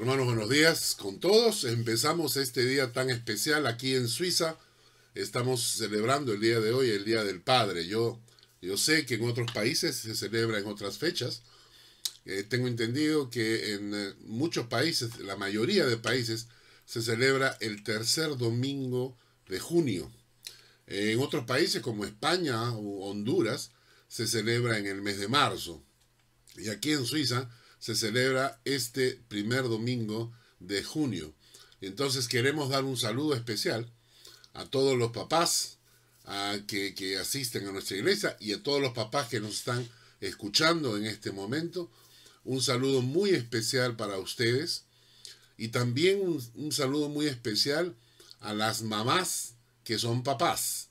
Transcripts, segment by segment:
Hermanos, buenos días con todos. Empezamos este día tan especial aquí en Suiza. Estamos celebrando el día de hoy, el Día del Padre. Yo, yo sé que en otros países se celebra en otras fechas. Eh, tengo entendido que en eh, muchos países, la mayoría de países, se celebra el tercer domingo de junio. en otros países como España o Honduras, se celebra en el mes de marzo. Y aquí en Suiza se celebra este primer domingo de junio. Entonces queremos dar un saludo especial a todos los papás a que, que, asisten a nuestra iglesia y a todos los papás que nos están escuchando en este momento. Un saludo muy especial para ustedes y también un, saludo muy especial a las mamás que son papás.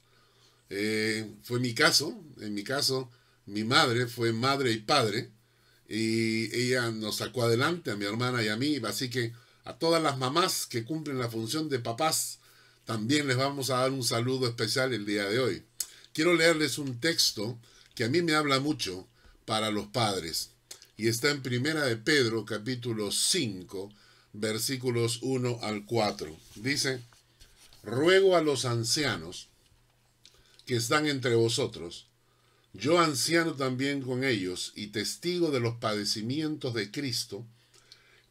Eh, fue mi caso, en mi caso mi madre fue madre y padre y ella nos sacó adelante a mi hermana y a mí, así que a todas las mamás que cumplen la función de papás, también les vamos a dar un saludo especial el día de hoy. Quiero leerles un texto que a mí me habla mucho para los padres y está en Primera de Pedro capítulo 5 versículos 1 al 4. Dice, ruego a los ancianos que están entre vosotros, yo anciano también con ellos y testigo de los padecimientos de Cristo,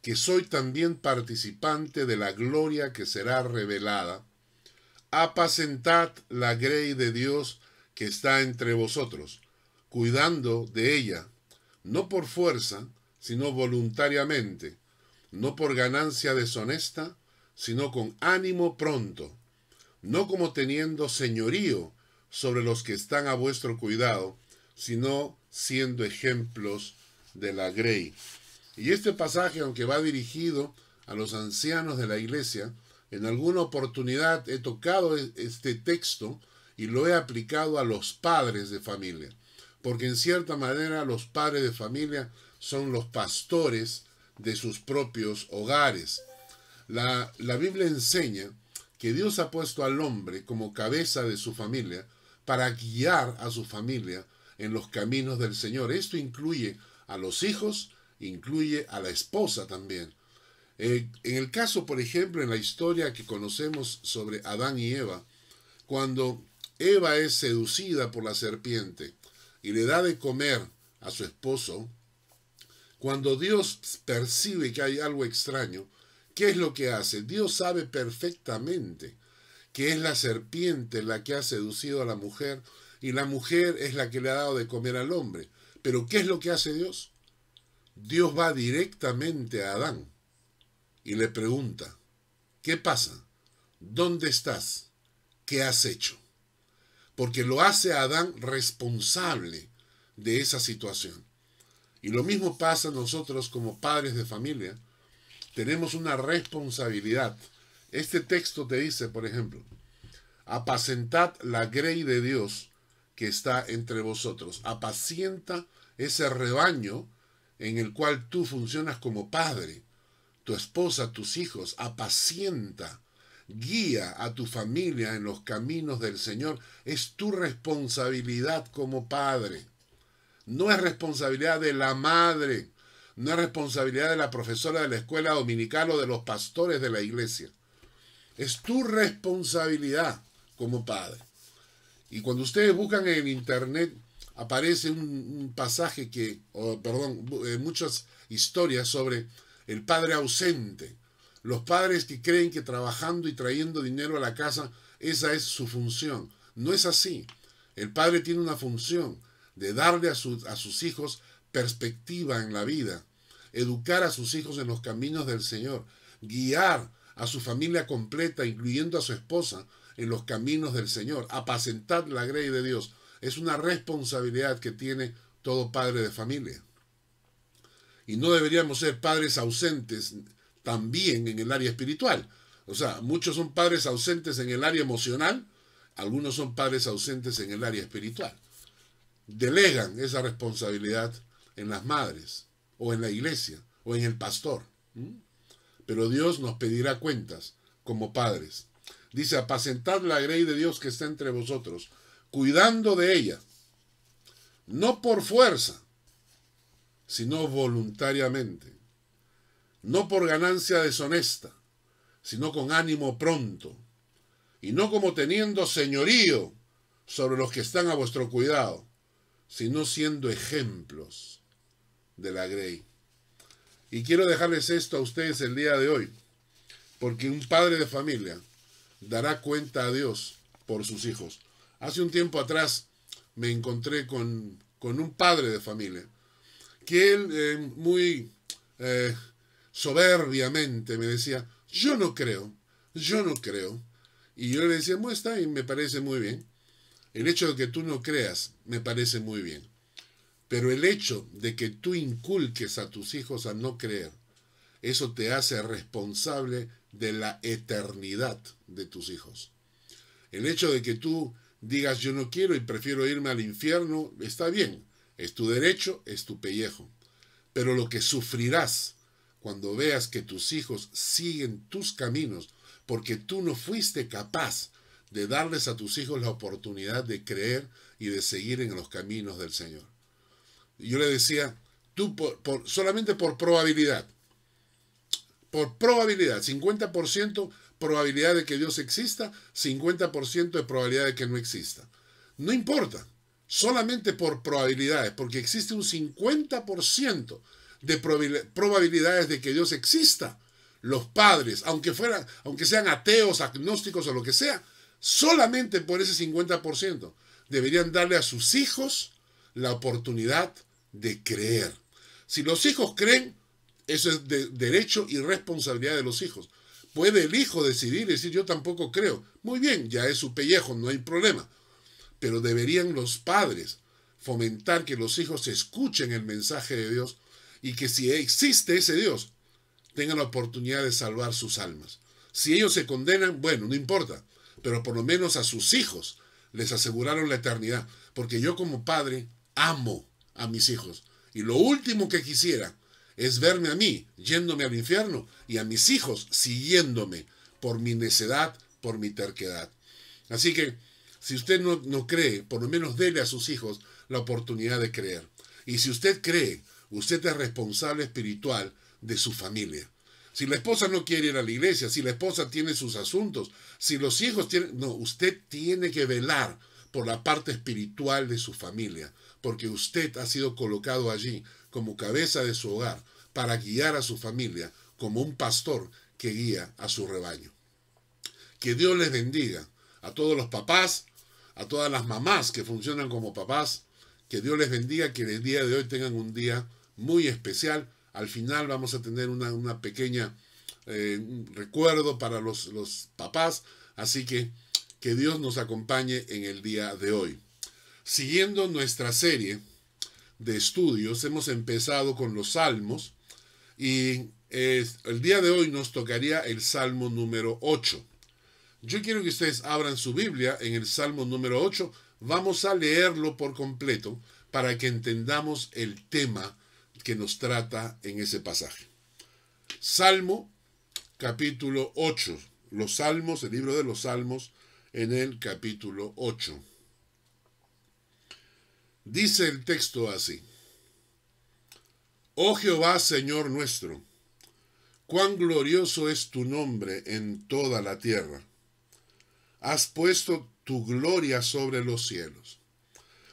que soy también participante de la gloria que será revelada, apacentad la grey de Dios que está entre vosotros, cuidando de ella, no por fuerza, sino voluntariamente, no por ganancia deshonesta, sino con ánimo pronto, no como teniendo señorío sobre los que están a vuestro cuidado, sino siendo ejemplos de la grey. Y este pasaje, aunque va dirigido a los ancianos de la iglesia, en alguna oportunidad he tocado e-, este texto y lo he aplicado a los padres de familia, porque en cierta manera los padres de familia son los pastores de sus propios hogares. La, la Biblia enseña que Dios ha puesto al hombre como cabeza de su familia para guiar a su familia en los caminos del Señor. Esto incluye a los hijos, incluye a la esposa también. Eh, en el caso, por ejemplo, en la historia que conocemos sobre Adán y Eva, cuando Eva es seducida por la serpiente y le da de comer a su esposo, cuando Dios percibe que hay algo extraño, ¿qué es lo que hace? Dios sabe perfectamente que es la serpiente la que ha seducido a la mujer y la mujer es la que le ha dado de comer al hombre. Pero ¿qué es lo que hace Dios? Dios va directamente a Adán y le pregunta, ¿qué pasa? ¿Dónde estás? ¿Qué has hecho? Porque lo hace a Adán responsable de esa situación. Y lo mismo pasa nosotros como padres de familia. Tenemos una responsabilidad este texto te dice, por ejemplo, apacentad la grey de Dios que está entre vosotros. Apacienta ese rebaño en el cual tú funcionas como padre, tu esposa, tus hijos. Apacienta, guía a tu familia en los caminos del Señor. Es tu responsabilidad como padre. No es responsabilidad de la madre, no es responsabilidad de la profesora de la escuela dominical o de los pastores de la iglesia. Es tu responsabilidad como padre. Y cuando ustedes buscan en internet, aparece un, pasaje que, perdón, eh, muchas historias sobre el padre ausente. Los padres que creen que trabajando y trayendo dinero a la casa, esa es su función. No es así. El padre tiene una función de darle a, a sus hijos perspectiva en la vida, educar a sus hijos en los caminos del Señor, guiar a su familia completa, incluyendo a su esposa, en los caminos del Señor. Apacentar la grey de Dios. Es una responsabilidad que tiene todo padre de familia. Y no deberíamos ser padres ausentes también en el área espiritual. O sea, muchos son padres ausentes en el área emocional, algunos son padres ausentes en el área espiritual. Delegan esa responsabilidad en las madres, o en la iglesia, o en el pastor pero Dios nos pedirá cuentas como padres. Dice, apacentad la grey de Dios que está entre vosotros, cuidando de ella, no por fuerza, sino voluntariamente, no por ganancia deshonesta, sino con ánimo pronto, y no como teniendo señorío sobre los que están a vuestro cuidado, sino siendo ejemplos de la grey. Y quiero dejarles esto a ustedes el día de hoy, porque un padre de familia dará cuenta a Dios por sus hijos. Hace un tiempo atrás me encontré con, un padre de familia, que él eh, muy eh, soberbiamente me decía, yo no creo, yo no creo. Y yo le decía, muestra y me parece muy bien. El hecho de que tú no creas me parece muy bien. Pero el hecho de que tú inculques a tus hijos a no creer, eso te hace responsable de la eternidad de tus hijos. El hecho de que tú digas yo no quiero y prefiero irme al infierno, está bien, es tu derecho, es tu pellejo. Pero lo que sufrirás cuando veas que tus hijos siguen tus caminos porque tú no fuiste capaz de darles a tus hijos la oportunidad de creer y de seguir en los caminos del Señor. Yo le decía, tú por, solamente por probabilidad, por probabilidad, 50% probabilidad de que Dios exista, 50% de probabilidad de que no exista. No importa, solamente por probabilidades, porque existe un 50% de probabilidades de que Dios exista los padres, aunque, fueran, aunque sean ateos, agnósticos o lo que sea, solamente por ese 50% deberían darle a sus hijos la oportunidad de creer. Si los hijos creen, eso es de derecho y responsabilidad de los hijos. Puede el hijo decidir y decir yo tampoco creo. Muy bien, ya es su pellejo, no hay problema. Pero deberían los padres fomentar que los hijos escuchen el mensaje de Dios y que si existe ese Dios, tengan la oportunidad de salvar sus almas. Si ellos se condenan, bueno, no importa, pero por lo menos a sus hijos les aseguraron la eternidad, porque yo como padre amo a mis hijos y lo último que quisiera es verme a mí yéndome al infierno y a mis hijos siguiéndome por mi necedad, por mi terquedad. Así que si usted no, no cree, por lo menos dele a sus hijos la oportunidad de creer. Y si usted cree, usted es responsable espiritual de su familia. Si la esposa no quiere ir a la iglesia, si la esposa tiene sus asuntos, si los hijos tienen... No, usted tiene que velar por la parte espiritual de su familia, porque usted ha sido colocado allí como cabeza de su hogar para guiar a su familia como un pastor que guía a su rebaño. Que Dios les bendiga a todos los papás, a todas las mamás que funcionan como papás, que Dios les bendiga, que el día de hoy tengan un día muy especial al final vamos a tener una, pequeña eh, recuerdo para los, los papás, así que que Dios nos acompañe en el día de hoy. Siguiendo nuestra serie de estudios, hemos empezado con los salmos y el día de hoy nos tocaría el salmo número 8. Yo quiero que ustedes abran su Biblia en el salmo número 8. Vamos a leerlo por completo para que entendamos el tema que nos trata en ese pasaje. Salmo capítulo 8. Los salmos, el libro de los salmos en el capítulo 8. Dice el texto así. Oh Jehová, Señor nuestro, cuán glorioso es tu nombre en toda la tierra. Has puesto tu gloria sobre los cielos.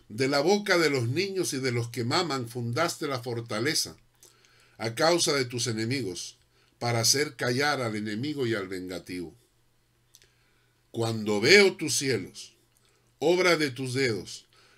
De la boca de los niños y de los que maman fundaste la fortaleza, a causa de tus enemigos, para hacer callar al enemigo y al vengativo. Cuando veo tus cielos, obra de tus dedos,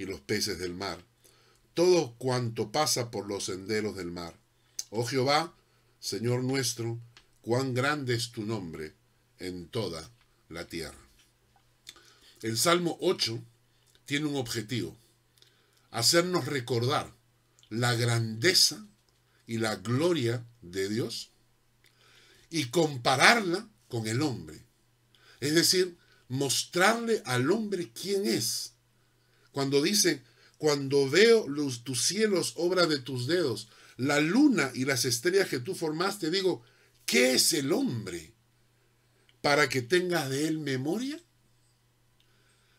y los peces del mar, todo cuanto pasa por los senderos del mar. Oh Jehová, Señor nuestro, cuán grande es tu nombre en toda la tierra. El Salmo 8 tiene un objetivo, hacernos recordar la grandeza y la gloria de Dios, y compararla con el hombre. Es decir, mostrarle al hombre quién es. Cuando dice, cuando veo tus cielos, obra de tus dedos, la luna y las estrellas que tú formaste, digo, ¿qué es el hombre? Para que tengas de él memoria.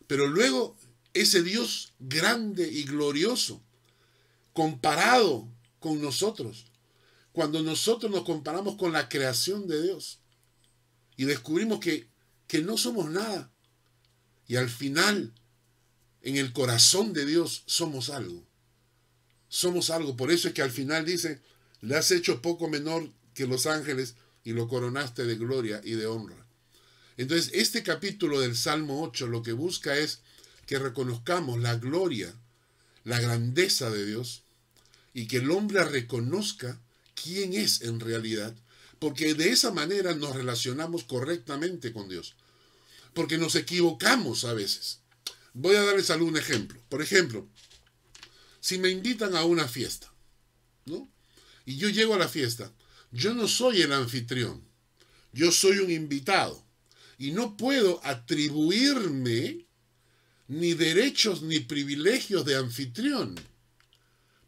Pero luego ese Dios grande y glorioso, comparado con nosotros, cuando nosotros nos comparamos con la creación de Dios y descubrimos que, que no somos nada, y al final, en el corazón de Dios, somos algo. Somos algo. Por eso es que al final dice, le has hecho poco menor que los ángeles y lo coronaste de gloria y de honra. Entonces, este capítulo del Salmo 8 lo que busca es que reconozcamos la gloria, la grandeza de Dios y que el hombre reconozca quién es en realidad, porque de esa manera nos relacionamos correctamente con Dios. Porque nos equivocamos a veces. Voy a darles algún ejemplo. Por ejemplo, si me invitan a una fiesta, ¿no? Y yo llego a la fiesta, yo no soy el anfitrión, yo soy un invitado y no puedo atribuirme ni derechos ni privilegios de anfitrión.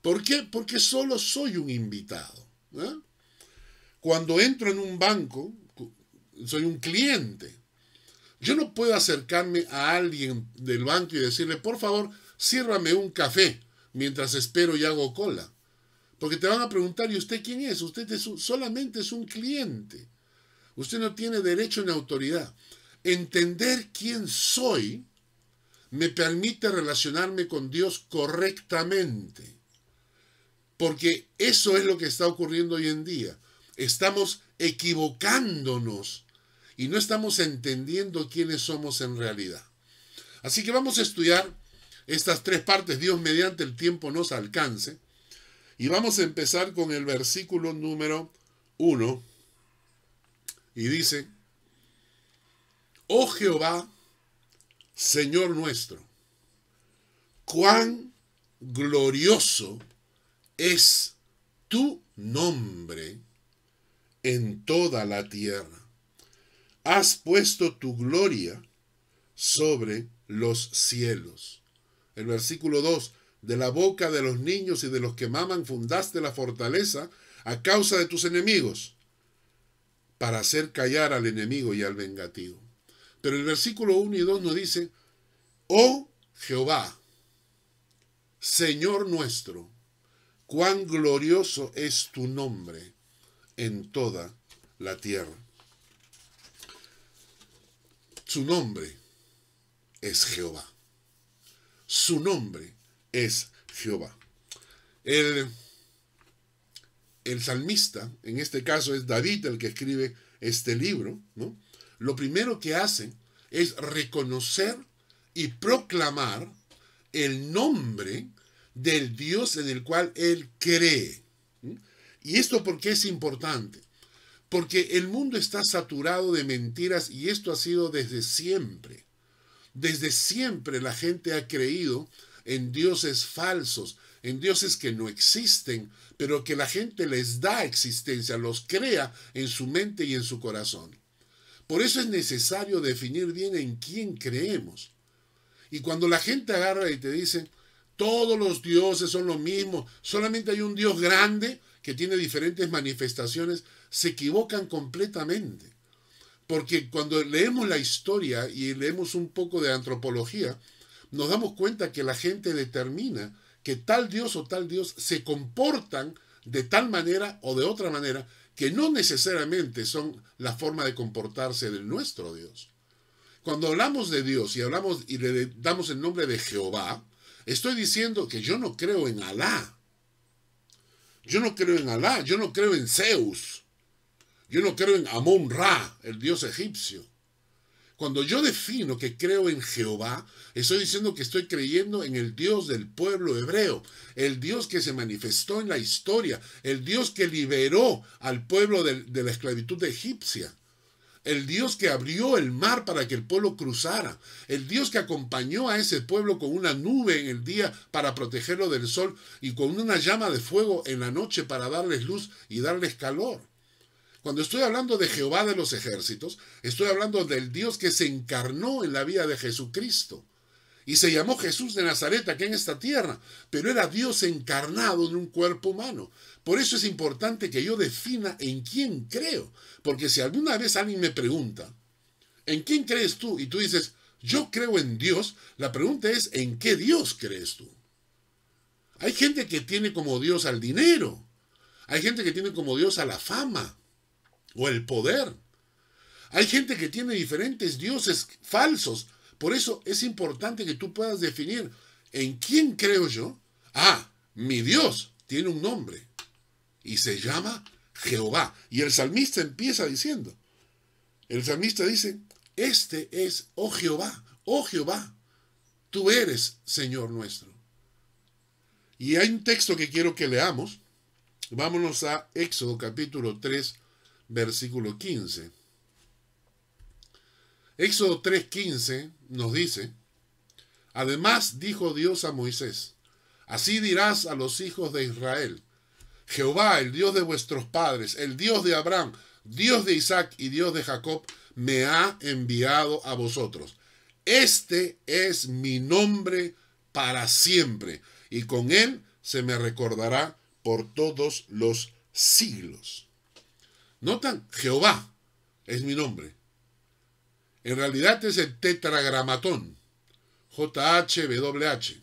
¿Por qué? Porque solo soy un invitado. ¿eh? Cuando entro en un banco, soy un cliente. Yo no puedo acercarme a alguien del banco y decirle, por favor, sírvame un café mientras espero y hago cola. Porque te van a preguntar, ¿y usted quién es? Usted es solamente es un cliente. Usted no tiene derecho ni autoridad. Entender quién soy me permite relacionarme con Dios correctamente. Porque eso es lo que está ocurriendo hoy en día. Estamos equivocándonos y no estamos entendiendo quiénes somos en realidad. Así que vamos a estudiar estas tres partes, Dios mediante el tiempo nos alcance. Y vamos a empezar con el versículo número 1. Y dice, Oh Jehová, Señor nuestro, cuán glorioso es tu nombre en toda la tierra. Has puesto tu gloria sobre los cielos. El versículo 2, de la boca de los niños y de los que maman fundaste la fortaleza a causa de tus enemigos, para hacer callar al enemigo y al vengativo. Pero el versículo 1 y 2 nos dice, oh Jehová, Señor nuestro, cuán glorioso es tu nombre en toda la tierra. Su nombre es Jehová. Su nombre es Jehová. El, el salmista, en este caso es David el que escribe este libro, ¿no? lo primero que hace es reconocer y proclamar el nombre del Dios en el cual él cree. ¿Y esto por qué es importante? Porque el mundo está saturado de mentiras y esto ha sido desde siempre. Desde siempre la gente ha creído en dioses falsos, en dioses que no existen, pero que la gente les da existencia, los crea en su mente y en su corazón. Por eso es necesario definir bien en quién creemos. Y cuando la gente agarra y te dice, todos los dioses son lo mismo, solamente hay un Dios grande que tiene diferentes manifestaciones, se equivocan completamente. Porque cuando leemos la historia y leemos un poco de antropología, nos damos cuenta que la gente determina que tal Dios o tal Dios se comportan de tal manera o de otra manera que no necesariamente son la forma de comportarse de nuestro Dios. Cuando hablamos de Dios y hablamos y le damos el nombre de Jehová, estoy diciendo que yo no creo en Alá. Yo no creo en Alá, yo no creo en Zeus. Yo no creo en Amon Ra, el dios egipcio. Cuando yo defino que creo en Jehová, estoy diciendo que estoy creyendo en el Dios del pueblo hebreo, el Dios que se manifestó en la historia, el Dios que liberó al pueblo de, la esclavitud egipcia, el Dios que abrió el mar para que el pueblo cruzara, el Dios que acompañó a ese pueblo con una nube en el día para protegerlo del sol y con una llama de fuego en la noche para darles luz y darles calor Cuando estoy hablando de Jehová de los ejércitos, estoy hablando del Dios que se encarnó en la vida de Jesucristo. Y se llamó Jesús de Nazaret aquí en esta tierra, pero era Dios encarnado en un cuerpo humano. Por eso es importante que yo defina en quién creo. Porque si alguna vez alguien me pregunta, ¿en quién crees tú? Y tú dices, yo creo en Dios, la pregunta es, ¿en qué Dios crees tú? Hay gente que tiene como Dios al dinero. Hay gente que tiene como Dios a la fama o el poder. Hay gente que tiene diferentes dioses falsos. Por eso es importante que tú puedas definir en quién creo yo. Ah, mi Dios tiene un nombre y se llama Jehová. Y el salmista empieza diciendo, el salmista dice, este es, oh Jehová, oh Jehová, tú eres Señor nuestro. Y hay un texto que quiero que leamos. Vámonos a Éxodo capítulo 3, versículo 15. Éxodo 3:15 nos dice, Además dijo Dios a Moisés, Así dirás a los hijos de Israel, Jehová, el Dios de vuestros padres, el Dios de Abraham, Dios de Isaac y Dios de Jacob, me ha enviado a vosotros. Este es mi nombre para siempre, y con él se me recordará por todos los siglos. ¿Notan? Jehová es mi nombre. En realidad es el tetragramatón. JHWH.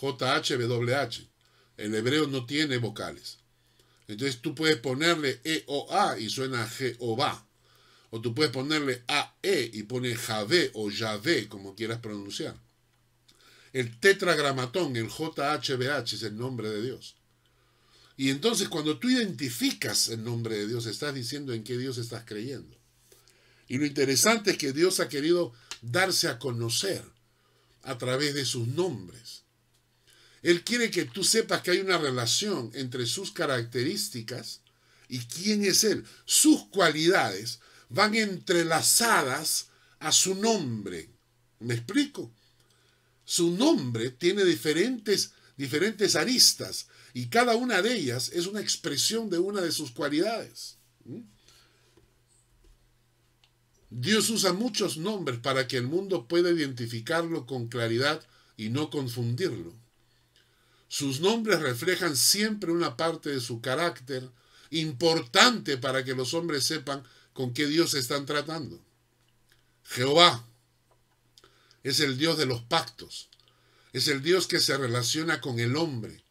JHWH. El hebreo no tiene vocales. Entonces tú puedes ponerle E o A y suena Jehová. O tú puedes ponerle AE y pone Javé o Yahvé, como quieras pronunciar. El tetragramatón, el JHBH, es el nombre de Dios. Y entonces cuando tú identificas el nombre de Dios, estás diciendo en qué Dios estás creyendo. Y lo interesante es que Dios ha querido darse a conocer a través de sus nombres. Él quiere que tú sepas que hay una relación entre sus características y quién es Él. Sus cualidades van entrelazadas a su nombre. ¿Me explico? Su nombre tiene diferentes, diferentes aristas y cada una de ellas es una expresión de una de sus cualidades. ¿Mm? Dios usa muchos nombres para que el mundo pueda identificarlo con claridad y no confundirlo. Sus nombres reflejan siempre una parte de su carácter importante para que los hombres sepan con qué Dios están tratando. Jehová es el Dios de los pactos, es el Dios que se relaciona con el hombre,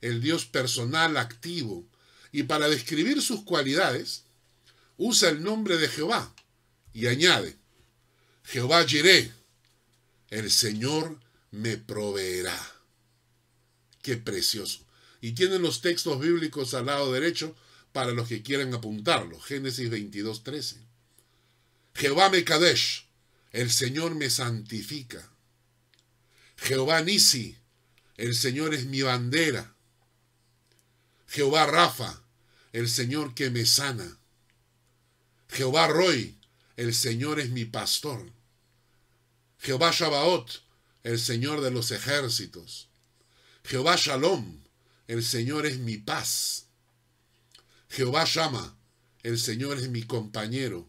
el Dios personal activo, y para describir sus cualidades, usa el nombre de Jehová y añade, Jehová Jireh, el Señor me proveerá. Qué precioso. Y tienen los textos bíblicos al lado derecho para los que quieran apuntarlo. Génesis 22, 13. Jehová me Kadesh, el Señor me santifica. Jehová Nisi, el Señor es mi bandera. Jehová Rafa, el Señor que me sana. Jehová Roy, el Señor es mi pastor. Jehová Shabaot, el Señor de los ejércitos. Jehová Shalom, el Señor es mi paz. Jehová Shama, el Señor es mi compañero.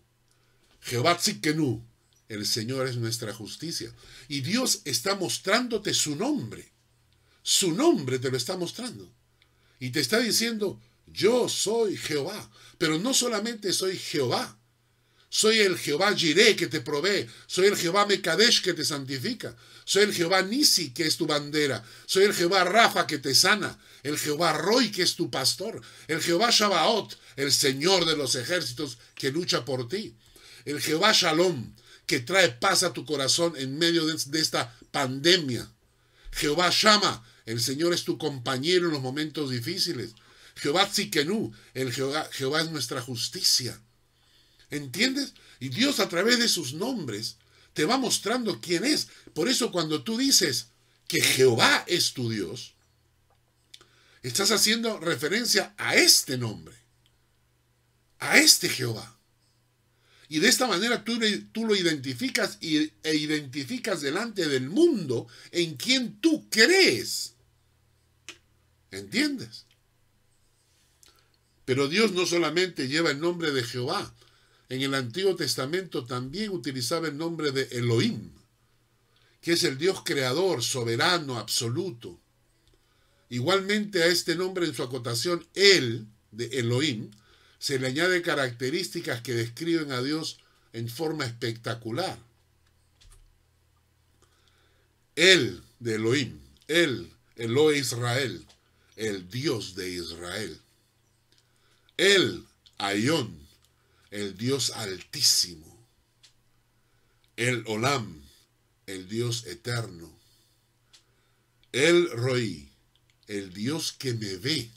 Jehová Tzikenu, el Señor es nuestra justicia. Y Dios está mostrándote su nombre. Su nombre te lo está mostrando. Y te está diciendo, yo soy Jehová. Pero no solamente soy Jehová. Soy el Jehová Jireh que te provee. Soy el Jehová Mekadesh que te santifica. Soy el Jehová Nisi que es tu bandera. Soy el Jehová Rafa que te sana. El Jehová Roy que es tu pastor. El Jehová Shabaot, el Señor de los ejércitos que lucha por ti. El Jehová Shalom que trae paz a tu corazón en medio de, esta pandemia. Jehová Shama, el Señor es tu compañero en los momentos difíciles. Jehová Tzikenu, el Jehová, Jehová es nuestra justicia. ¿Entiendes? Y Dios a través de sus nombres te va mostrando quién es. Por eso cuando tú dices que Jehová es tu Dios, estás haciendo referencia a este nombre, a este Jehová. Y de esta manera tú, lo identificas e identificas delante del mundo en quien tú crees. ¿Entiendes? Pero Dios no solamente lleva el nombre de Jehová, en el Antiguo Testamento también utilizaba el nombre de Elohim, que es el Dios creador, soberano, absoluto. Igualmente a este nombre en su acotación, El, de Elohim, se le añade características que describen a Dios en forma espectacular. El de Elohim, El, Elohe Israel, el Dios de Israel. El, Ayón, el Dios altísimo. El Olam, el Dios eterno. El Roí, el Dios que me ve.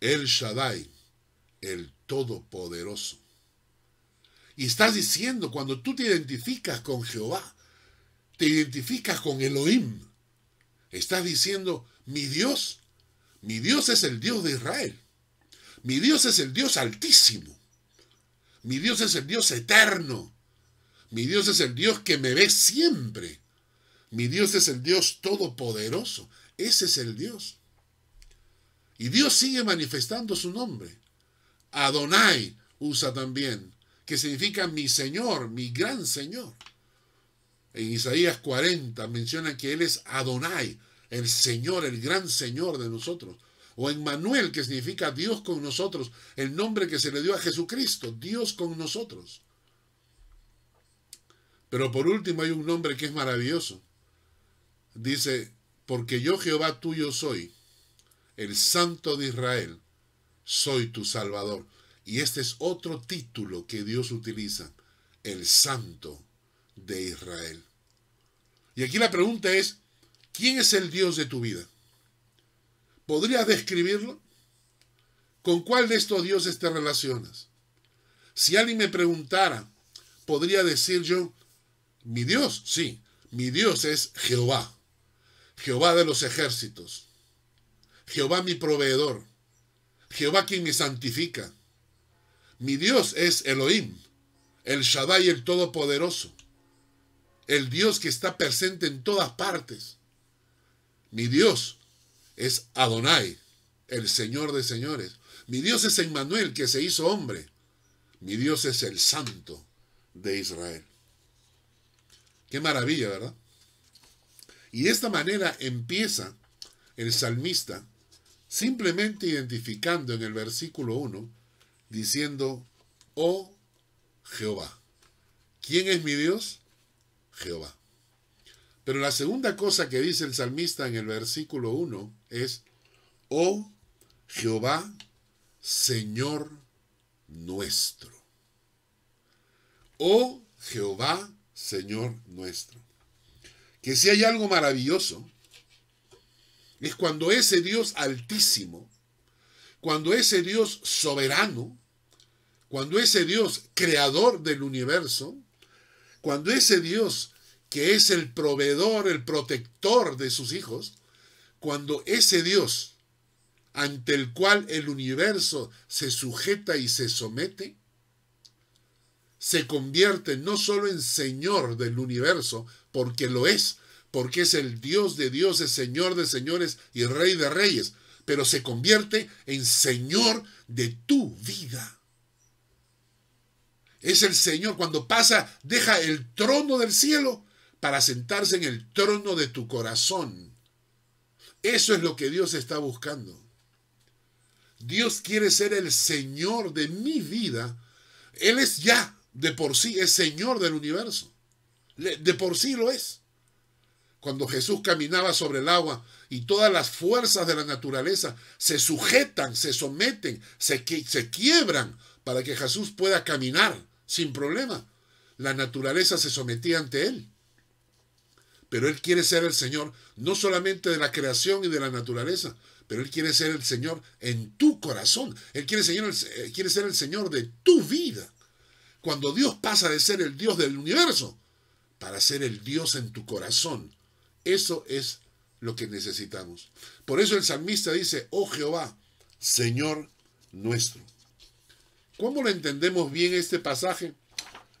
El Shaddai, el Todopoderoso. Y estás diciendo, cuando tú te identificas con Jehová, te identificas con Elohim, estás diciendo, mi Dios, mi Dios es el Dios de Israel. Mi Dios es el Dios altísimo. Mi Dios es el Dios eterno. Mi Dios es el Dios que me ve siempre. Mi Dios es el Dios todopoderoso. Ese es el Dios. Y Dios sigue manifestando su nombre. Adonai usa también, que significa mi Señor, mi gran Señor. En Isaías 40 menciona que Él es Adonai, el Señor, el gran Señor de nosotros. O en Manuel, que significa Dios con nosotros, el nombre que se le dio a Jesucristo, Dios con nosotros. Pero por último hay un nombre que es maravilloso. Dice, porque yo Jehová tuyo soy, el Santo de Israel, soy tu Salvador. Y este es otro título que Dios utiliza, el Santo de Israel. Y aquí la pregunta es, ¿quién es el Dios de tu vida? ¿Podrías describirlo? ¿Con cuál de estos dioses te relacionas? Si alguien me preguntara, podría decir yo, mi Dios, sí, mi Dios es Jehová, Jehová de los ejércitos, Jehová mi proveedor, Jehová quien me santifica. Mi Dios es Elohim, el Shaddai el Todopoderoso, el Dios que está presente en todas partes. Mi Dios es Adonai, el Señor de señores. Mi Dios es Emmanuel, que se hizo hombre. Mi Dios es el Santo de Israel. Qué maravilla, ¿verdad? Y de esta manera empieza el salmista simplemente identificando en el versículo 1, diciendo, oh Jehová. ¿Quién es mi Dios? Jehová. Pero la segunda cosa que dice el salmista en el versículo 1 es, oh Jehová, Señor nuestro. Oh Jehová, Señor nuestro. Que si hay algo maravilloso, es cuando ese Dios altísimo, cuando ese Dios soberano, cuando ese Dios creador del universo, cuando ese Dios que es el proveedor, el protector de sus hijos, cuando ese Dios ante el cual el universo se sujeta y se somete, se convierte no solo en Señor del universo, porque lo es, porque es el Dios de dioses, Señor de señores y Rey de reyes, pero se convierte en Señor de tu vida. Es el Señor cuando pasa, deja el trono del cielo para sentarse en el trono de tu corazón. Eso es lo que Dios está buscando. Dios quiere ser el Señor de mi vida. Él es ya, de por sí, es Señor del universo. De por sí lo es. Cuando Jesús caminaba sobre el agua y todas las fuerzas de la naturaleza se sujetan, se someten, se, se quiebran para que Jesús pueda caminar sin problema. La naturaleza se sometía ante él pero Él quiere ser el Señor no solamente de la creación y de la naturaleza, pero Él quiere ser el Señor en tu corazón. Él quiere, eh, quiere ser el Señor de tu vida. Cuando Dios pasa de ser el Dios del universo para ser el Dios en tu corazón, eso es lo que necesitamos. Por eso el salmista dice, oh Jehová, Señor nuestro. ¿Cómo lo entendemos bien este pasaje?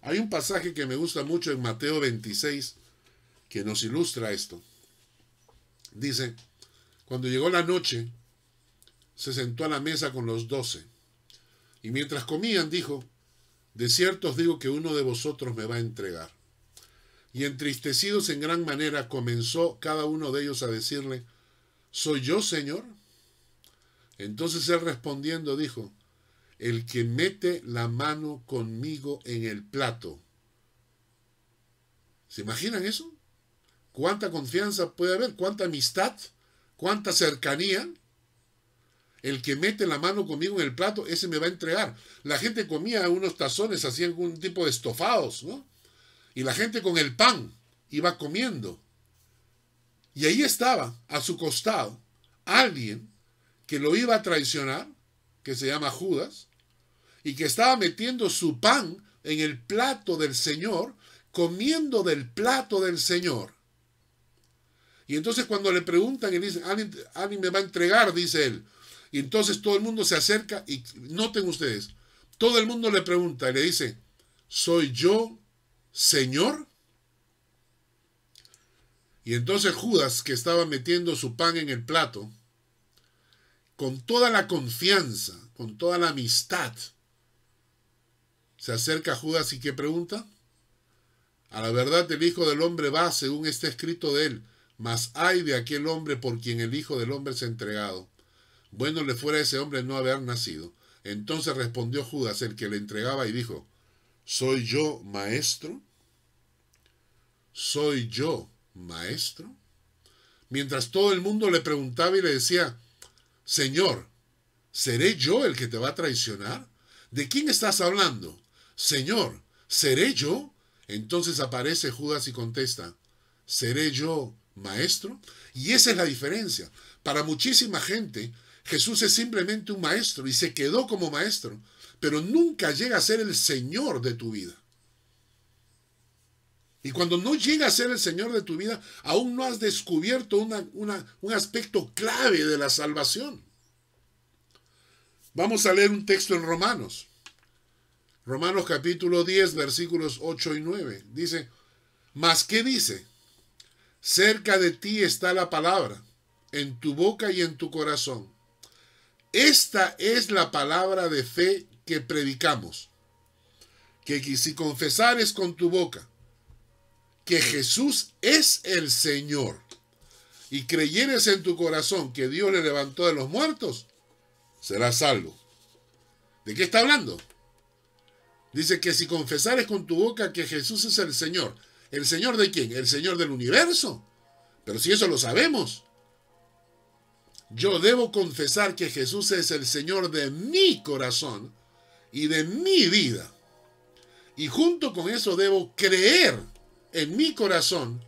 Hay un pasaje que me gusta mucho en Mateo 26, que nos ilustra esto. Dice, cuando llegó la noche, se sentó a la mesa con los doce. Y mientras comían, dijo, de cierto os digo que uno de vosotros me va a entregar. Y entristecidos en gran manera, comenzó cada uno de ellos a decirle, ¿soy yo, Señor? Entonces él respondiendo dijo, el que mete la mano conmigo en el plato. ¿Se imaginan eso? ¿Cuánta confianza puede haber? ¿Cuánta amistad? ¿Cuánta cercanía? El que mete la mano conmigo en el plato, ese me va a entregar. La gente comía unos tazones, hacían algún tipo de estofados, ¿no? Y la gente con el pan iba comiendo. Y ahí estaba, a su costado, alguien que lo iba a traicionar, que se llama Judas, y que estaba metiendo su pan en el plato del Señor, comiendo del plato del Señor. Y entonces cuando le preguntan y dicen, ¿alguien, me va a entregar, dice él. Y entonces todo el mundo se acerca y noten ustedes, todo el mundo le pregunta y le dice, ¿soy yo Señor? Y entonces Judas, que estaba metiendo su pan en el plato, con toda la confianza, con toda la amistad, se acerca a Judas y ¿qué pregunta? A la verdad el Hijo del Hombre va, según está escrito de él, mas hay de aquel hombre por quien el Hijo del Hombre ha entregado. Bueno le fuera a ese hombre no haber nacido. Entonces respondió Judas, el que le entregaba, y dijo, ¿Soy yo maestro? ¿Soy yo maestro? Mientras todo el mundo le preguntaba y le decía, Señor, ¿seré yo el que te va a traicionar? ¿De quién estás hablando? Señor, ¿seré yo? Entonces aparece Judas y contesta, ¿seré yo maestro? Y esa es la diferencia. Para muchísima gente, Jesús es simplemente un maestro y se quedó como maestro, pero nunca llega a ser el Señor de tu vida. Y cuando no llega a ser el Señor de tu vida, aún no has descubierto un aspecto clave de la salvación. Vamos a leer un texto en Romanos. Romanos capítulo 10, versículos 8 y 9. Dice, mas ¿qué dice? Cerca de ti está la palabra, en tu boca y en tu corazón. Esta es la palabra de fe que predicamos. Que si confesares con tu boca que Jesús es el Señor y creyeres en tu corazón que Dios le levantó de los muertos, serás salvo. ¿De qué está hablando? Dice que si confesares con tu boca que Jesús es el Señor, ¿el Señor de quién? El Señor del universo. Pero si eso lo sabemos, yo debo confesar que Jesús es el Señor de mi corazón y de mi vida. Y junto con eso debo creer en mi corazón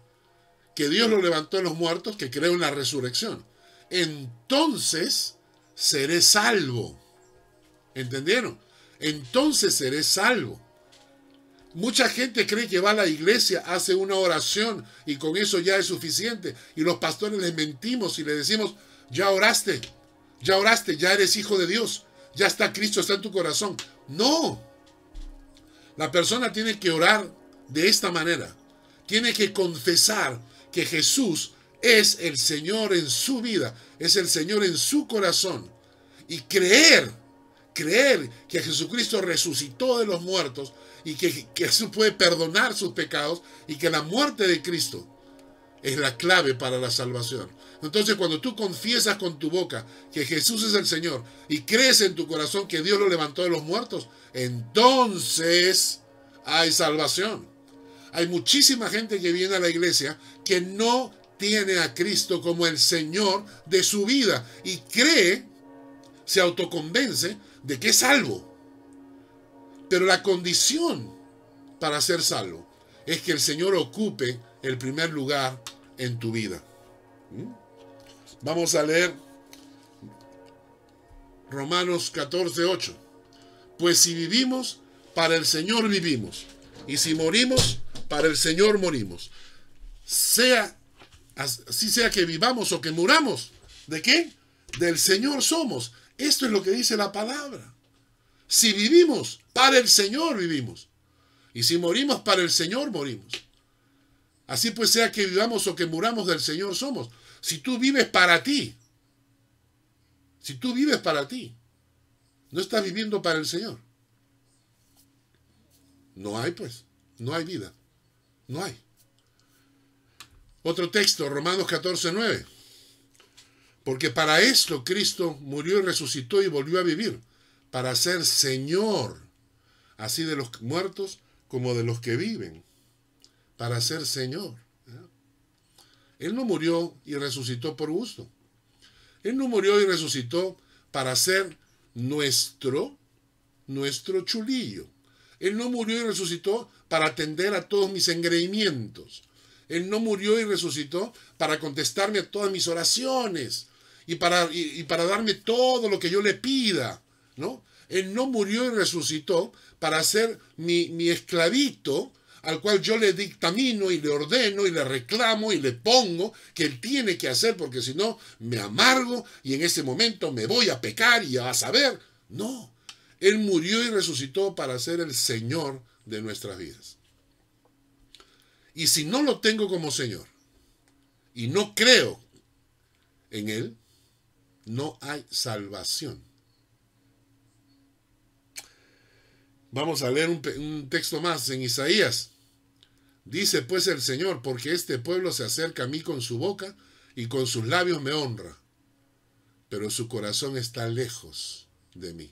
que Dios lo levantó de los muertos, que creo en la resurrección. Entonces seré salvo. ¿Entendieron? Entonces seré salvo. Mucha gente cree que va a la iglesia, hace una oración y con eso ya es suficiente. Y los pastores les mentimos y le decimos, ya oraste, ya oraste, ya eres hijo de Dios, ya está Cristo, está en tu corazón. No. La persona tiene que orar de esta manera. Tiene que confesar que Jesús es el Señor en su vida, es el Señor en su corazón. Y creer, creer que Jesucristo resucitó de los muertos y que, Jesús puede perdonar sus pecados y que la muerte de Cristo es la clave para la salvación. Entonces cuando tú confiesas con tu boca que Jesús es el Señor y crees en tu corazón que Dios lo levantó de los muertos, entonces hay salvación. Hay muchísima gente que viene a la iglesia que no tiene a Cristo como el Señor de su vida y cree, se autoconvence de que es salvo. Pero la condición para ser salvo es que el Señor ocupe el primer lugar en tu vida. ¿Mm? Vamos a leer Romanos 14, 8. Pues si vivimos, para el Señor vivimos. Y si morimos, para el Señor morimos. Sea, así sea que vivamos o que muramos. ¿De qué? Del Señor somos. Esto es lo que dice la palabra. Si vivimos, para el Señor vivimos. Y si morimos, para el Señor morimos. Así pues sea que vivamos o que muramos del Señor somos. Si tú vives para ti, Si tú vives para ti, no estás viviendo para el Señor. No hay, pues, no hay vida. No hay. Otro texto, Romanos 14, 9. Porque para esto Cristo murió y resucitó y volvió a vivir, para ser Señor, así de los muertos como de los que viven, para ser Señor. Él no murió y resucitó por gusto. Él no murió y resucitó para ser nuestro, nuestro chulillo. Él no murió y resucitó para atender a todos mis engreimientos. Él no murió y resucitó para contestarme a todas mis oraciones y para, y, para darme todo lo que yo le pida, ¿no? Él no murió y resucitó para ser mi, esclavito al cual yo le dictamino y le ordeno y le reclamo y le pongo que él tiene que hacer porque si no me amargo y en ese momento me voy a pecar y a ver. No, él murió y resucitó para ser el Señor de nuestras vidas. Y si no lo tengo como Señor y no creo en Él, no hay salvación. Vamos a leer un, texto más en Isaías. Dice pues el Señor, porque este pueblo se acerca a mí con su boca y con sus labios me honra, pero su corazón está lejos de mí.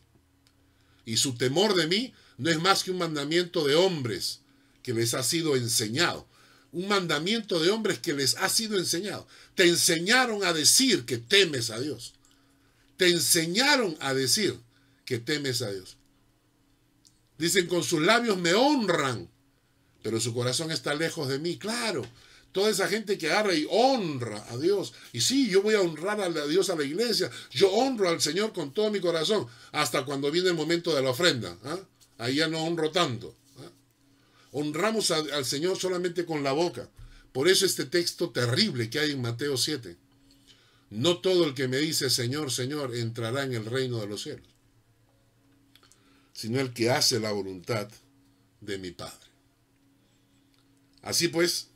Y su temor de mí no es más que un mandamiento de hombres que les ha sido enseñado. Un mandamiento de hombres que les ha sido enseñado. Te enseñaron a decir que temes a Dios. Te enseñaron a decir que temes a Dios. Dicen, con sus labios me honran, pero su corazón está lejos de mí. Claro, toda esa gente que agarra y honra a Dios. Y sí, yo voy a honrar a Dios a la iglesia. Yo honro al Señor con todo mi corazón, hasta cuando viene el momento de la ofrenda. ¿ah? Ahí ya no honro tanto. ¿ah? Honramos al Señor solamente con la boca. Por eso este texto terrible que hay en Mateo 7. No todo el que me dice Señor, Señor entrará en el reino de los cielos, sino el que hace la voluntad de mi Padre. Así pues,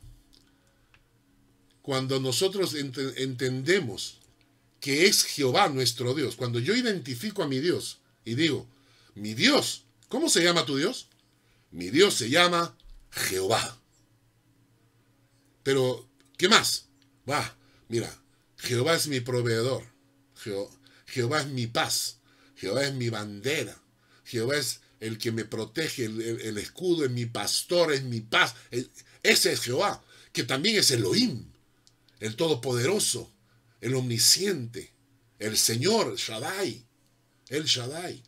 cuando nosotros entendemos que es Jehová nuestro Dios, cuando yo identifico a mi Dios y digo, mi Dios, ¿cómo se llama tu Dios? Mi Dios se llama Jehová. Pero, ¿qué más? Va, mira, Jehová es mi proveedor, Jehová es mi paz, Jehová es mi bandera, Jehová es el que me protege, el, escudo es mi pastor, es mi paz. Ese es Jehová, que también es Elohim el Todopoderoso, el Omnisciente, el Señor, Shaddai, el Shaddai,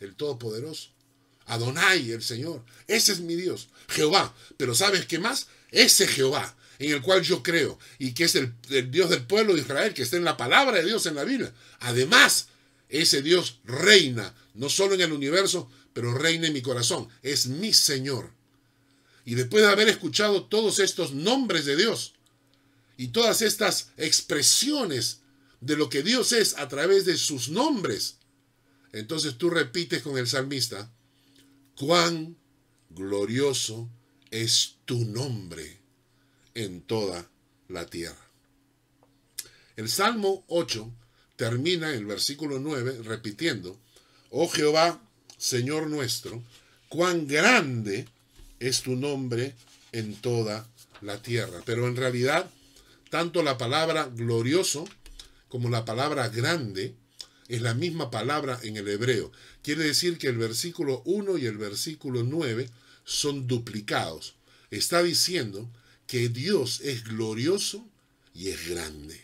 el Todopoderoso. Adonai, el Señor. Ese es mi Dios, Jehová. Pero ¿sabes qué más? Ese Jehová en el cual yo creo y que es el, el, Dios del pueblo de Israel, que está en la palabra de Dios en la Biblia. Además, ese Dios reina, no solo en el universo, pero reina en mi corazón. Es mi Señor. Y después de haber escuchado todos estos nombres de Dios, y todas estas expresiones de lo que Dios es a través de sus nombres, entonces tú repites con el salmista, cuán glorioso es tu nombre en toda la tierra. El Salmo 8 termina el versículo 9 repitiendo, oh Jehová, Señor nuestro, cuán grande es tu nombre en toda la tierra. Pero en realidad tanto la palabra glorioso como la palabra grande es la misma palabra en el hebreo. Quiere decir que el versículo 1 y el versículo 9 son duplicados. Está diciendo que Dios es glorioso y es grande.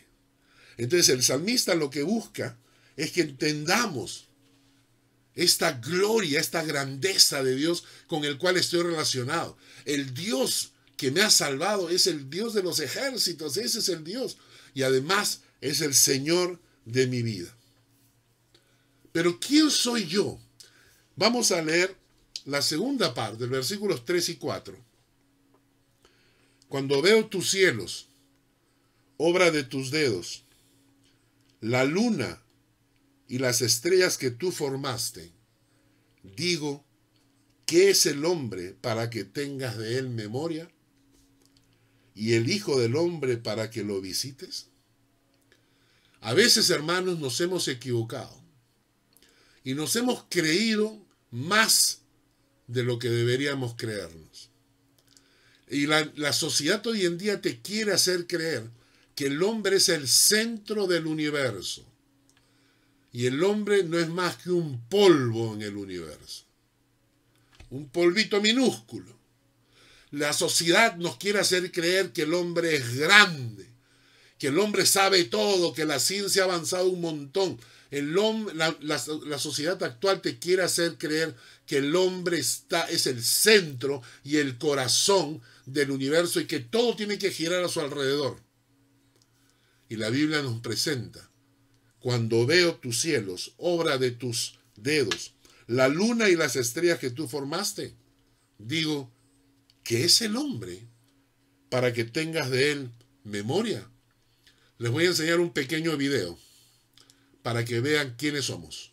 Entonces el salmista lo que busca es que entendamos esta gloria, esta grandeza de Dios con el cual estoy relacionado. El Dios que me ha salvado es el Dios de los ejércitos, ese es el Dios. Y además es el Señor de mi vida. Pero ¿quién soy yo? Vamos a leer la segunda parte, versículos 3 y 4. Cuando veo tus cielos, obra de tus dedos, la luna y las estrellas que tú formaste, digo, ¿qué es el hombre para que tengas de él memoria? y el Hijo del Hombre para que lo visites? A veces, hermanos, nos hemos equivocado y nos hemos creído más de lo que deberíamos creernos. Y la, la, sociedad hoy en día te quiere hacer creer que el hombre es el centro del universo. Y el hombre no es más que un polvo en el universo. Un polvito minúsculo. La sociedad nos quiere hacer creer que el hombre es grande, que el hombre sabe todo, que la ciencia ha avanzado un montón. El la, la, sociedad actual te quiere hacer creer que el hombre está, es el centro y el corazón del universo y que todo tiene que girar a su alrededor. Y la Biblia nos presenta, cuando veo tus cielos, obra de tus dedos, la luna y las estrellas que tú formaste, digo, ¿qué es el hombre para que tengas de él memoria? Les voy a enseñar un pequeño video para que vean quiénes somos.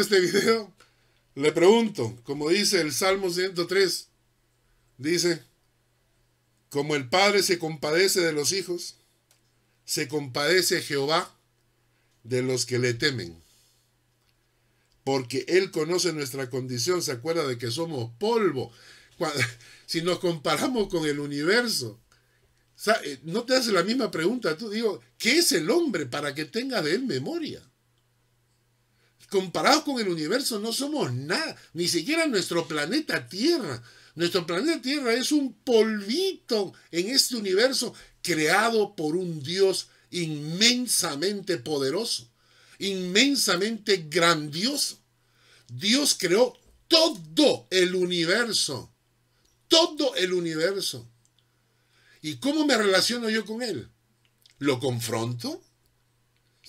Este video, le pregunto, como dice el Salmo 103, dice, como el Padre se compadece de los hijos, se compadece Jehová de los que le temen. Porque Él conoce nuestra condición, se acuerda de que somos polvo. si nos comparamos con el universo, eh, no te hace la misma pregunta, tú digo, ¿qué es el hombre para que tenga de él memoria? Comparados con el universo no somos nada, ni siquiera nuestro planeta Tierra. Nuestro planeta Tierra es un polvito en este universo creado por un Dios inmensamente poderoso, inmensamente grandioso. Dios creó todo el universo, todo el universo. ¿Y cómo me relaciono yo con Él? ¿Lo confronto?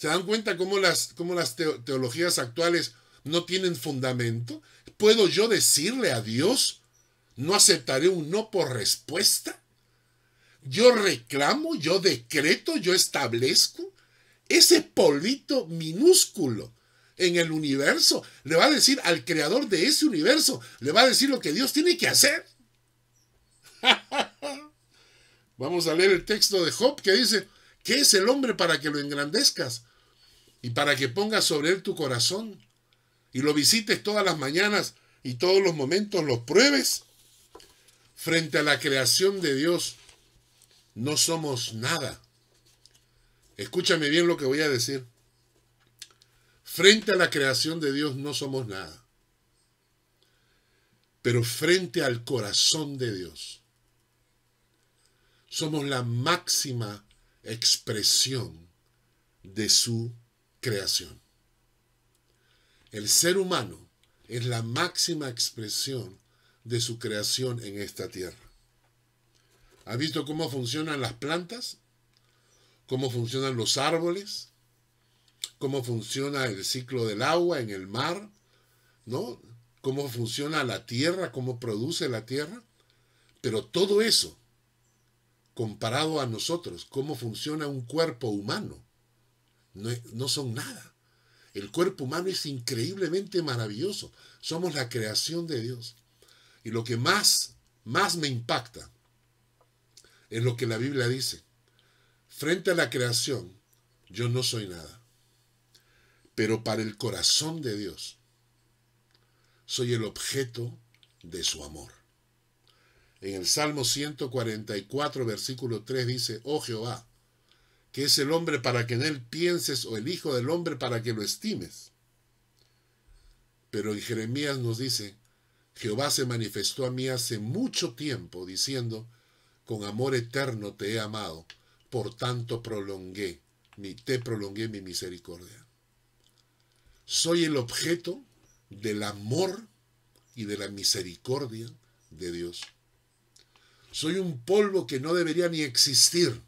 ¿Se dan cuenta cómo las, cómo las teologías actuales no tienen fundamento? ¿Puedo yo decirle a Dios, no aceptaré un no por respuesta? yo reclamo, yo decreto, yo establezco ese polvito minúsculo en el universo. Le va a decir al creador de ese universo, le va a decir lo que Dios tiene que hacer. Vamos a leer el texto de Job que dice, ¿qué es el hombre para que lo engrandezcas? Y para que pongas sobre él tu corazón y lo visites todas las mañanas y todos los momentos los pruebes. Frente a la creación de Dios, no somos nada. Escúchame bien lo que voy a decir. Frente a la creación de Dios no somos nada. Pero frente al corazón de Dios, somos la máxima expresión de su creación. El ser humano es la máxima expresión de su creación en esta tierra. ¿Ha visto cómo funcionan las plantas? ¿Cómo funcionan los árboles? ¿Cómo funciona el ciclo del agua en el mar? ¿No? ¿Cómo funciona la tierra? ¿Cómo produce la tierra? Pero todo eso, comparado a nosotros, cómo funciona un cuerpo humano, no, no son nada. El cuerpo humano es increíblemente maravilloso. Somos la creación de Dios. Y lo que más, más me impacta es lo que la Biblia dice. Frente a la creación, yo no soy nada. Pero para el corazón de Dios, soy el objeto de su amor. En el Salmo 144, versículo 3 dice, oh Jehová, que es el hombre para que en él pienses o el Hijo del hombre para que lo estimes. Pero en Jeremías nos dice, Jehová se manifestó a mí hace mucho tiempo diciendo, con amor eterno te he amado, por tanto prolongué, ni te prolongué mi misericordia. Soy el objeto del amor y de la misericordia de Dios. Soy un polvo que no debería ni existir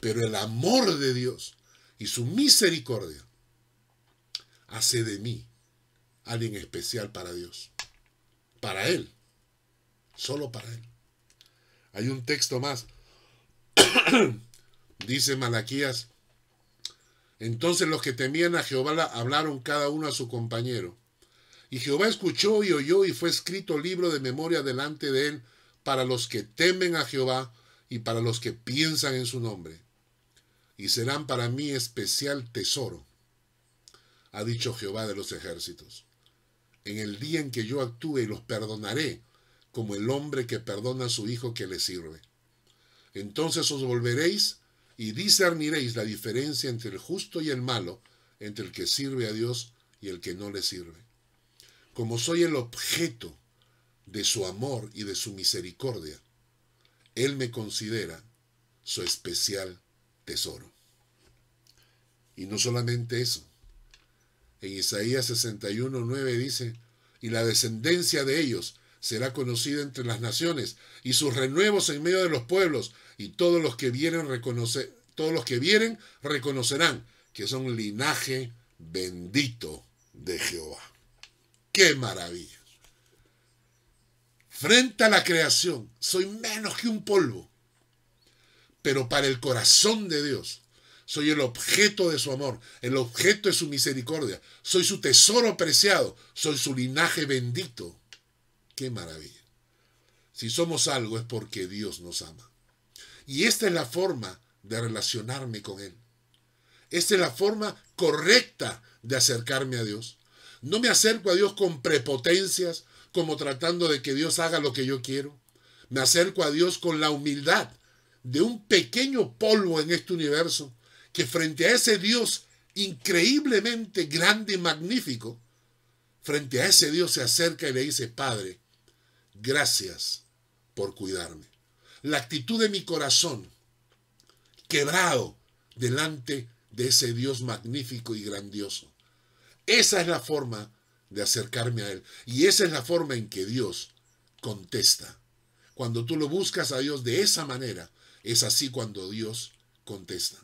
pero el amor de Dios y su misericordia hace de mí alguien especial para Dios. Para Él. Solo para Él. Hay un texto más. Dice Malaquías. Entonces los que temían a Jehová hablaron cada uno a su compañero. Y Jehová escuchó y oyó y fue escrito libro de memoria delante de él para los que temen a Jehová y para los que piensan en su nombre y serán para mí especial tesoro, ha dicho Jehová de los ejércitos. En el día en que yo actúe los perdonaré, como el hombre que perdona a su hijo que le sirve. Entonces os volveréis y discerniréis la diferencia entre el justo y el malo, entre el que sirve a Dios y el que no le sirve. Como soy el objeto de su amor y de su misericordia, Él me considera su especial tesoro. Y no solamente eso. En Isaías 61, 9 dice, y la descendencia de ellos será conocida entre las naciones, y sus renuevos en medio de los pueblos, y todos los que vieren reconocer, todos los que vieren reconocerán que son linaje bendito de Jehová. ¡Qué maravilla! Frente a la creación, soy menos que un polvo pero para el corazón de Dios. Soy el objeto de su amor, el objeto de su misericordia. Soy su tesoro preciado, soy su linaje bendito. Qué maravilla. Si somos algo es porque Dios nos ama. Y esta es la forma de relacionarme con Él. Esta es la forma correcta de acercarme a Dios. No me acerco a Dios con prepotencias, como tratando de que Dios haga lo que yo quiero. Me acerco a Dios con la humildad de un pequeño polvo en este universo que frente a ese Dios increíblemente grande y magnífico, frente a ese Dios se acerca y le dice, Padre, gracias por cuidarme. La actitud de mi corazón, quebrado delante de ese Dios magnífico y grandioso. Esa es la forma de acercarme a Él. Y esa es la forma en que Dios contesta. Cuando tú lo buscas a Dios de esa manera, es así cuando Dios contesta.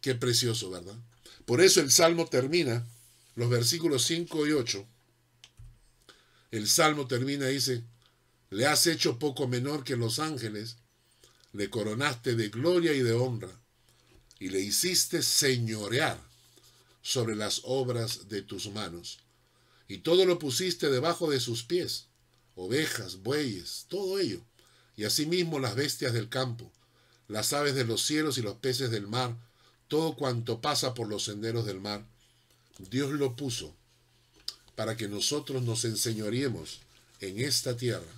Qué precioso, ¿verdad? Por eso el Salmo termina, los versículos 5 y 8. El Salmo termina y dice, le has hecho poco menor que los ángeles, le coronaste de gloria y de honra, y le hiciste señorear sobre las obras de tus manos, y todo lo pusiste debajo de sus pies, ovejas, bueyes, todo ello, y asimismo las bestias del campo, las aves de los cielos y los peces del mar, todo cuanto pasa por los senderos del mar. Dios lo puso para que nosotros nos enseñoreemos en esta tierra,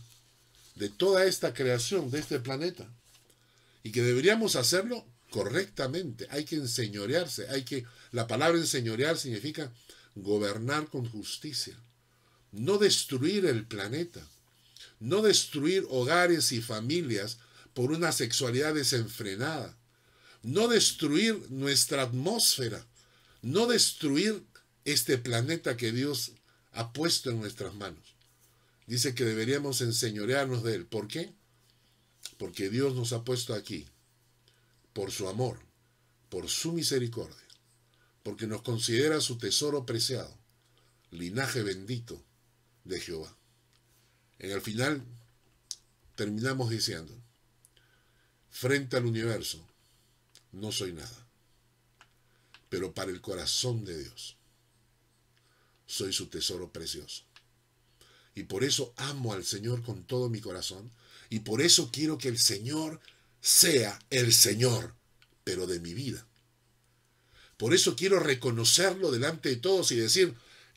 de toda esta creación, de este planeta, y que deberíamos hacerlo correctamente. Hay que enseñorearse, hay que, la palabra enseñorear significa gobernar con justicia, no destruir el planeta, no destruir hogares y familias por una sexualidad desenfrenada, no destruir nuestra atmósfera, no destruir este planeta que Dios ha puesto en nuestras manos. Dice que deberíamos enseñorearnos de Él. ¿Por qué? Porque Dios nos ha puesto aquí por su amor, por su misericordia, porque nos considera su tesoro preciado, linaje bendito de Jehová. En el final terminamos diciendo, frente al universo, no soy nada, pero para el corazón de Dios, soy su tesoro precioso. Y por eso amo al Señor con todo mi corazón, y por eso quiero que el Señor sea el Señor, pero de mi vida. Por eso quiero reconocerlo delante de todos y decir,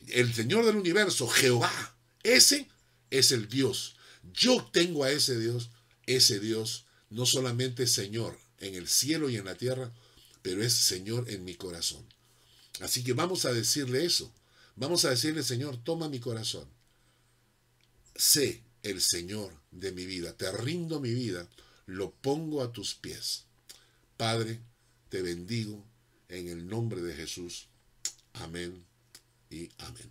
el Señor del universo, Jehová, ese es el Dios. Yo tengo a ese Dios. Ese Dios no solamente Señor en el cielo y en la tierra, pero es Señor en mi corazón. Así que vamos a decirle eso. Vamos a decirle, Señor, toma mi corazón. Sé el Señor de mi vida. Te rindo mi vida. Lo pongo a tus pies. Padre, te bendigo en el nombre de Jesús. Amén y amén.